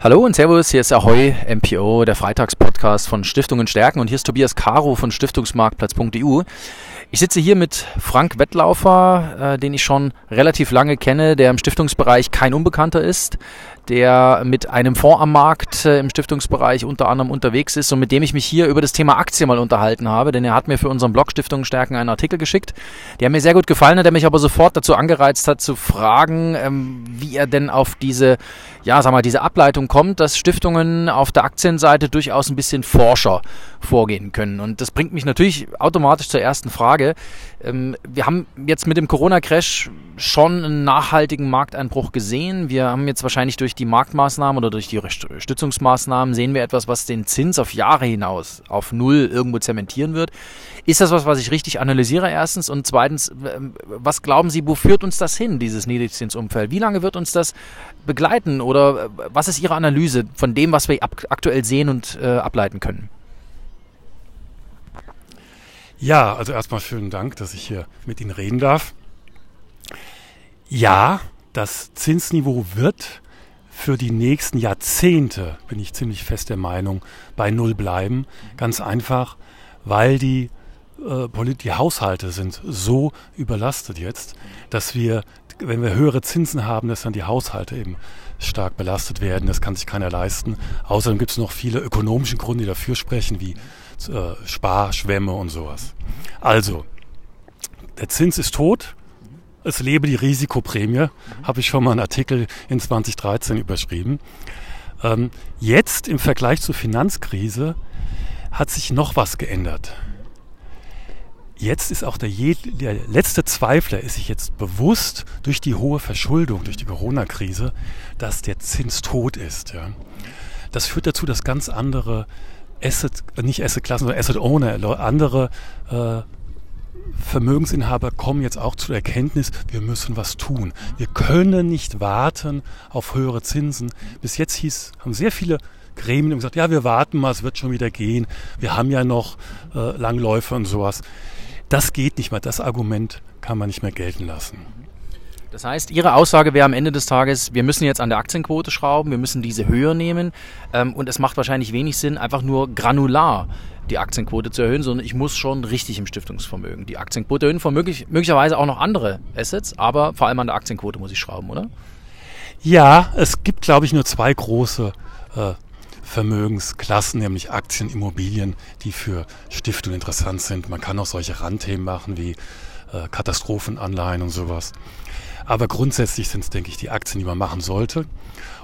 Hallo und Servus, hier ist Ahoy MPO, der Freitagspodcast von Stiftungen stärken und hier ist Tobias Caro von Stiftungsmarktplatz.eu. Ich sitze hier mit Frank Wettlaufer, äh, den ich schon relativ lange kenne, der im Stiftungsbereich kein Unbekannter ist, der mit einem Fonds am Markt äh, im Stiftungsbereich unter anderem unterwegs ist und mit dem ich mich hier über das Thema Aktie mal unterhalten habe, denn er hat mir für unseren Blog Stiftungen stärken einen Artikel geschickt, der mir sehr gut gefallen hat, der mich aber sofort dazu angereizt hat zu fragen, ähm, wie er denn auf diese, ja, sag mal, diese Ableitung kommt, dass Stiftungen auf der Aktienseite durchaus ein bisschen forscher vorgehen können. Und das bringt mich natürlich automatisch zur ersten Frage. Ähm, wir haben jetzt mit dem Corona-Crash schon einen nachhaltigen Markteinbruch gesehen. Wir haben jetzt wahrscheinlich durch die Marktmaßnahmen oder durch die Stützungsmaßnahmen sehen wir etwas, was den Zins auf Jahre hinaus auf Null irgendwo zementieren wird. Ist das was, was ich richtig analysiere erstens? Und zweitens, was glauben Sie, wo führt uns das hin, dieses Niedrigzinsumfeld? Wie lange wird uns das begleiten? Oder was ist Ihre Analyse von dem, was wir aktuell sehen und äh, ableiten können? Ja, also erstmal vielen Dank, dass ich hier mit Ihnen reden darf. Ja, das Zinsniveau wird für die nächsten Jahrzehnte, bin ich ziemlich fest der Meinung, bei Null bleiben. Ganz einfach, weil die, äh, die Haushalte sind so überlastet jetzt, dass wir, wenn wir höhere Zinsen haben, dass dann die Haushalte eben stark belastet werden. Das kann sich keiner leisten. Außerdem gibt es noch viele ökonomische Gründe, die dafür sprechen, wie äh, Sparschwämme und sowas. Also, der Zins ist tot. Es lebe die Risikoprämie, mhm. habe ich schon mal einen Artikel in 2013 überschrieben. Ähm, jetzt im Vergleich zur Finanzkrise hat sich noch was geändert. Jetzt ist auch der, der letzte Zweifler ist sich jetzt bewusst durch die hohe Verschuldung, durch die Corona-Krise, dass der Zins tot ist. Ja. Das führt dazu, dass ganz andere Asset, nicht Asset-Klassen, sondern Asset-Owner, andere äh, Vermögensinhaber kommen jetzt auch zur Erkenntnis, wir müssen was tun. Wir können nicht warten auf höhere Zinsen. Bis jetzt hieß, haben sehr viele Gremien gesagt, ja, wir warten mal, es wird schon wieder gehen. Wir haben ja noch äh, Langläufe und sowas. Das geht nicht mehr. Das Argument kann man nicht mehr gelten lassen. Das heißt, Ihre Aussage wäre am Ende des Tages, wir müssen jetzt an der Aktienquote schrauben, wir müssen diese höher nehmen ähm, und es macht wahrscheinlich wenig Sinn, einfach nur granular die Aktienquote zu erhöhen, sondern ich muss schon richtig im Stiftungsvermögen die Aktienquote erhöhen, möglich, möglicherweise auch noch andere Assets, aber vor allem an der Aktienquote muss ich schrauben, oder? Ja, es gibt, glaube ich, nur zwei große äh, Vermögensklassen, nämlich Aktien, Immobilien, die für Stiftungen interessant sind. Man kann auch solche Randthemen machen wie äh, Katastrophenanleihen und sowas. Aber grundsätzlich sind es, denke ich, die Aktien, die man machen sollte.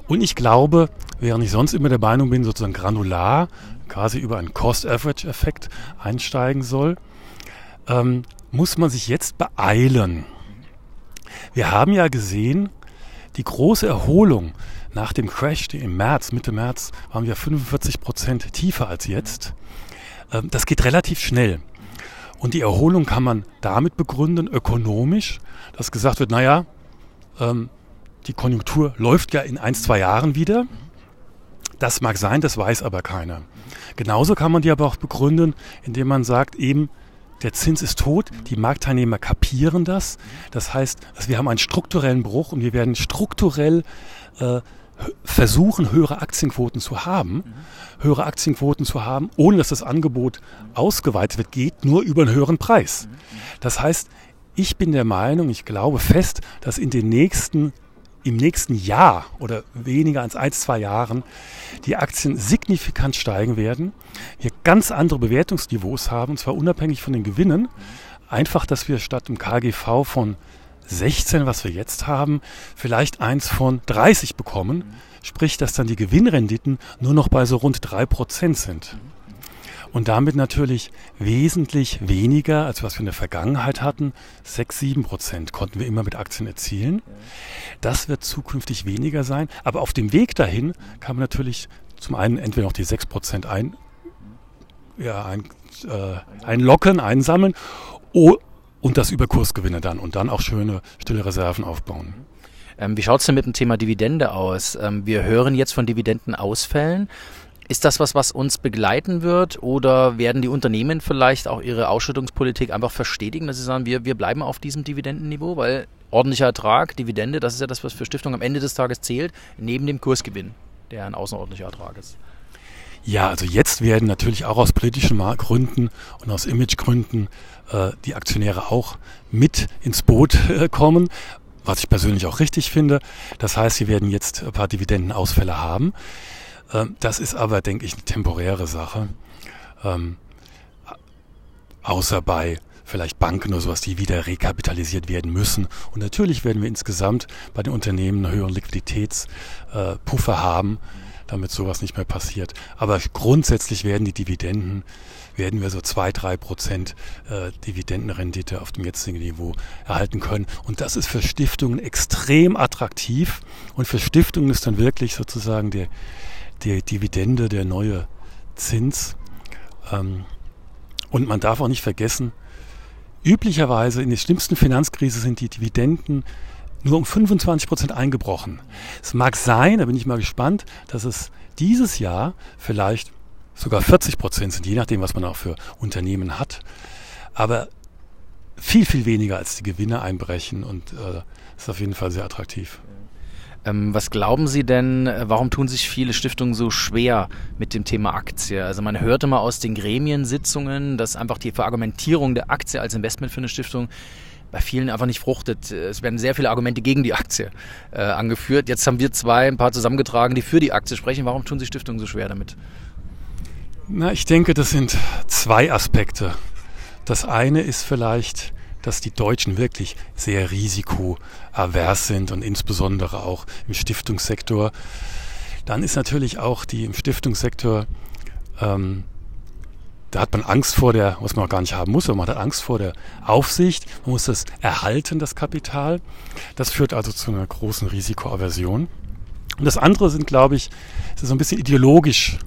Und ich glaube, während ich sonst immer der Meinung bin, sozusagen granular, quasi über einen Cost-Average-Effekt einsteigen soll, ähm, muss man sich jetzt beeilen. Wir haben ja gesehen, die große Erholung nach dem Crash im März, Mitte März, waren wir 45 Prozent tiefer als jetzt. Ähm, das geht relativ schnell. Und die Erholung kann man damit begründen, ökonomisch, dass gesagt wird, naja, ähm, die Konjunktur läuft ja in ein, zwei Jahren wieder. Das mag sein, das weiß aber keiner. Genauso kann man die aber auch begründen, indem man sagt, eben, der Zins ist tot, die Marktteilnehmer kapieren das. Das heißt, also wir haben einen strukturellen Bruch und wir werden strukturell äh, versuchen, höhere Aktienquoten zu haben. Höhere Aktienquoten zu haben, ohne dass das Angebot ausgeweitet wird, geht nur über einen höheren Preis. Das heißt, ich bin der Meinung, ich glaube fest, dass in den nächsten, im nächsten Jahr oder weniger als ein, zwei Jahren die Aktien signifikant steigen werden. Wir ganz andere Bewertungsniveaus haben, und zwar unabhängig von den Gewinnen. Einfach, dass wir statt im KGV von 16, was wir jetzt haben, vielleicht eins von 30 bekommen. Sprich, dass dann die Gewinnrenditen nur noch bei so rund 3% sind und damit natürlich wesentlich weniger, als was wir in der Vergangenheit hatten. 6, 7 Prozent konnten wir immer mit Aktien erzielen. Das wird zukünftig weniger sein. Aber auf dem Weg dahin kann man natürlich zum einen entweder noch die 6 Prozent ein, ja, ein, äh, einlocken, einsammeln und das über Kursgewinne dann und dann auch schöne stille Reserven aufbauen. Ähm, wie schaut es denn mit dem Thema Dividende aus? Ähm, wir hören jetzt von Dividendenausfällen. Ist das was, was uns begleiten wird oder werden die Unternehmen vielleicht auch ihre Ausschüttungspolitik einfach verstetigen, dass sie sagen, wir, wir bleiben auf diesem Dividendenniveau, weil ordentlicher Ertrag, Dividende, das ist ja das, was für Stiftungen am Ende des Tages zählt, neben dem Kursgewinn. der ein außerordentlicher Ertrag ist. Ja, also jetzt werden natürlich auch aus politischen Gründen und aus Imagegründen äh, die Aktionäre auch mit ins Boot äh, kommen, was ich persönlich auch richtig finde. Das heißt, sie werden jetzt ein paar Dividendenausfälle haben. Ähm, das ist aber, denke ich, eine temporäre Sache. Ähm, außer bei vielleicht Banken oder sowas, die wieder rekapitalisiert werden müssen. Und natürlich werden wir insgesamt bei den Unternehmen einen höheren Liquiditätspuffer äh, haben damit sowas nicht mehr passiert. Aber grundsätzlich werden die Dividenden, werden wir so zwei, drei Prozent äh, Dividendenrendite auf dem jetzigen Niveau erhalten können. Und das ist für Stiftungen extrem attraktiv. Und für Stiftungen ist dann wirklich sozusagen der, der Dividende, der neue Zins. Ähm, und man darf auch nicht vergessen, üblicherweise in der schlimmsten Finanzkrise sind die Dividenden nur um 25 Prozent eingebrochen. Es mag sein, da bin ich mal gespannt, dass es dieses Jahr vielleicht sogar 40 Prozent sind, je nachdem, was man auch für Unternehmen hat. Aber viel, viel weniger als die Gewinne einbrechen und äh, ist auf jeden Fall sehr attraktiv. Ähm, was glauben Sie denn, äh, warum tun sich viele Stiftungen so schwer mit dem Thema Aktie? Also man hört immer aus den Gremiensitzungen, dass einfach die Verargumentierung der Aktie als Investment für eine Stiftung bei vielen einfach nicht fruchtet. Es werden sehr viele Argumente gegen die Aktie äh, angeführt. Jetzt haben wir zwei, ein paar zusammengetragen, die für die Aktie sprechen. Warum tun sich Stiftungen so schwer damit? Na, ich denke, das sind zwei Aspekte. Das eine ist vielleicht, dass die Deutschen wirklich sehr risikoavers sind und insbesondere auch im Stiftungssektor. Dann ist natürlich auch die im Stiftungssektor ähm, da hat man Angst vor der, was man auch gar nicht haben muss, aber man hat Angst vor der Aufsicht. Man muss das erhalten, das Kapital. Das führt also zu einer großen Risikoaversion. Und das andere sind, glaube ich, so ein bisschen ideologisch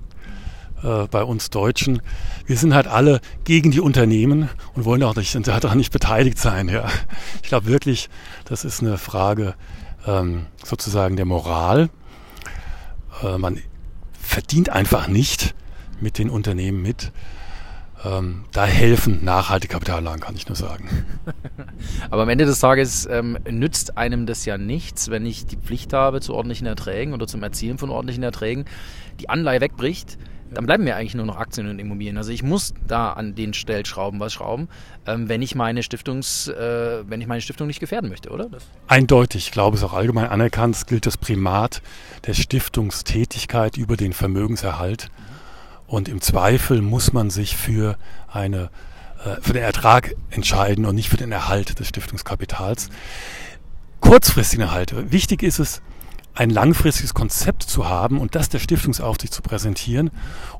äh, bei uns Deutschen. Wir sind halt alle gegen die Unternehmen und wollen auch nicht, daran nicht beteiligt sein. Ja. Ich glaube wirklich, das ist eine Frage ähm, sozusagen der Moral. Äh, man verdient einfach nicht mit den Unternehmen mit. Ähm, da helfen nachhaltige Kapitalanlagen, kann ich nur sagen. Aber am Ende des Tages ähm, nützt einem das ja nichts, wenn ich die Pflicht habe zu ordentlichen Erträgen oder zum Erzielen von ordentlichen Erträgen, die Anleihe wegbricht, dann bleiben mir eigentlich nur noch Aktien und Immobilien. Also ich muss da an den Stellschrauben was schrauben, ähm, wenn ich meine Stiftungs, äh, wenn ich meine Stiftung nicht gefährden möchte, oder? Das Eindeutig, ich glaube, es ist auch allgemein anerkannt, es gilt das Primat der Stiftungstätigkeit über den Vermögenserhalt. Mhm. Und im Zweifel muss man sich für, eine, äh, für den Ertrag entscheiden und nicht für den Erhalt des Stiftungskapitals. Kurzfristigen Erhalt. Wichtig ist es, ein langfristiges Konzept zu haben und das der Stiftungsaufsicht zu präsentieren.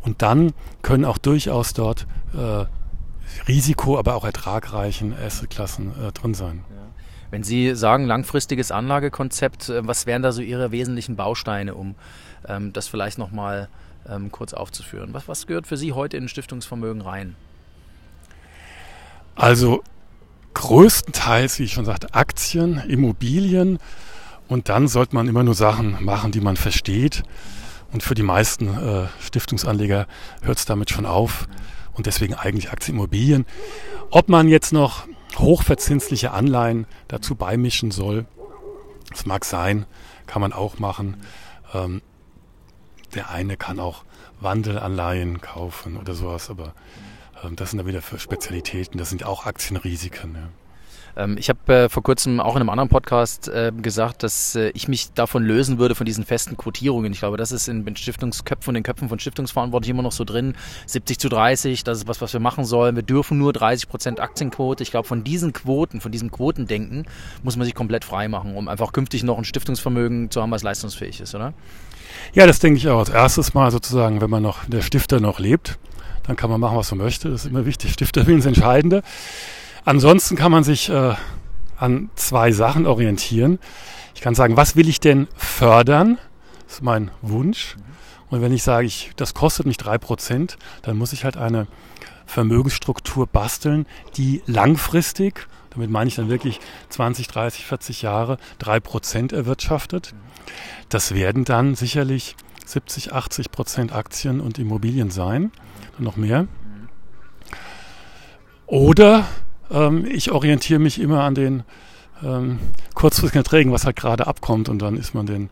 Und dann können auch durchaus dort äh, Risiko, aber auch ertragreichen Assetklassen äh, drin sein. Wenn Sie sagen langfristiges Anlagekonzept, äh, was wären da so Ihre wesentlichen Bausteine, um ähm, das vielleicht nochmal mal ähm, kurz aufzuführen. Was, was gehört für Sie heute in Stiftungsvermögen rein? Also größtenteils, wie ich schon sagte, Aktien, Immobilien und dann sollte man immer nur Sachen machen, die man versteht. Und für die meisten äh, Stiftungsanleger hört es damit schon auf. Und deswegen eigentlich Aktien, Immobilien. Ob man jetzt noch hochverzinsliche Anleihen dazu beimischen soll, das mag sein, kann man auch machen. Ähm, der eine kann auch Wandelanleihen kaufen oder sowas, aber ähm, das sind dann wieder für Spezialitäten, das sind auch Aktienrisiken. Ja. Ähm, ich habe äh, vor kurzem auch in einem anderen Podcast äh, gesagt, dass äh, ich mich davon lösen würde, von diesen festen Quotierungen. Ich glaube, das ist in den Stiftungsköpfen und den Köpfen von Stiftungsverantwortlichen immer noch so drin. 70 zu 30, das ist was, was wir machen sollen. Wir dürfen nur 30 Prozent Aktienquote. Ich glaube, von diesen Quoten, von diesem Quotendenken muss man sich komplett frei machen, um einfach künftig noch ein Stiftungsvermögen zu haben, was leistungsfähig ist, oder? Ja, das denke ich auch. Als erstes Mal sozusagen, wenn man noch, der Stifter noch lebt, dann kann man machen, was man möchte. Das ist immer wichtig. Stifterwillen ist das Entscheidende. Ansonsten kann man sich äh, an zwei Sachen orientieren. Ich kann sagen, was will ich denn fördern? Das ist mein Wunsch. Und wenn ich sage, ich, das kostet mich drei Prozent, dann muss ich halt eine Vermögensstruktur basteln, die langfristig, damit meine ich dann wirklich 20, 30, 40 Jahre, drei Prozent erwirtschaftet. Das werden dann sicherlich 70, 80 Prozent Aktien und Immobilien sein, noch mehr. Oder ähm, ich orientiere mich immer an den ähm, kurzfristigen Erträgen, was halt gerade abkommt und dann ist man den,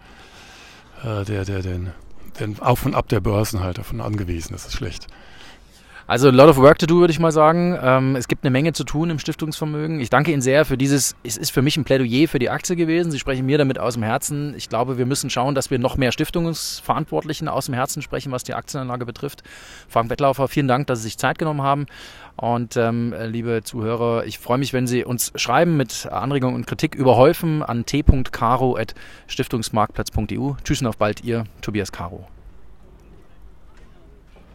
äh, der, der, den denn auf und ab der Börsen halt davon angewiesen. Das ist schlecht. Also a lot of work to do, würde ich mal sagen. Ähm, es gibt eine Menge zu tun im Stiftungsvermögen. Ich danke Ihnen sehr für dieses, es ist für mich ein Plädoyer für die Aktie gewesen. Sie sprechen mir damit aus dem Herzen. Ich glaube, wir müssen schauen, dass wir noch mehr Stiftungsverantwortlichen aus dem Herzen sprechen, was die Aktienanlage betrifft. Frank Wettlaufer, vielen Dank, dass Sie sich Zeit genommen haben. Und ähm, liebe Zuhörer, ich freue mich, wenn Sie uns schreiben mit Anregungen und Kritik überhäufen an t.caro.stiftungsmarktplatz.eu. Tschüss und auf bald, Ihr Tobias Caro.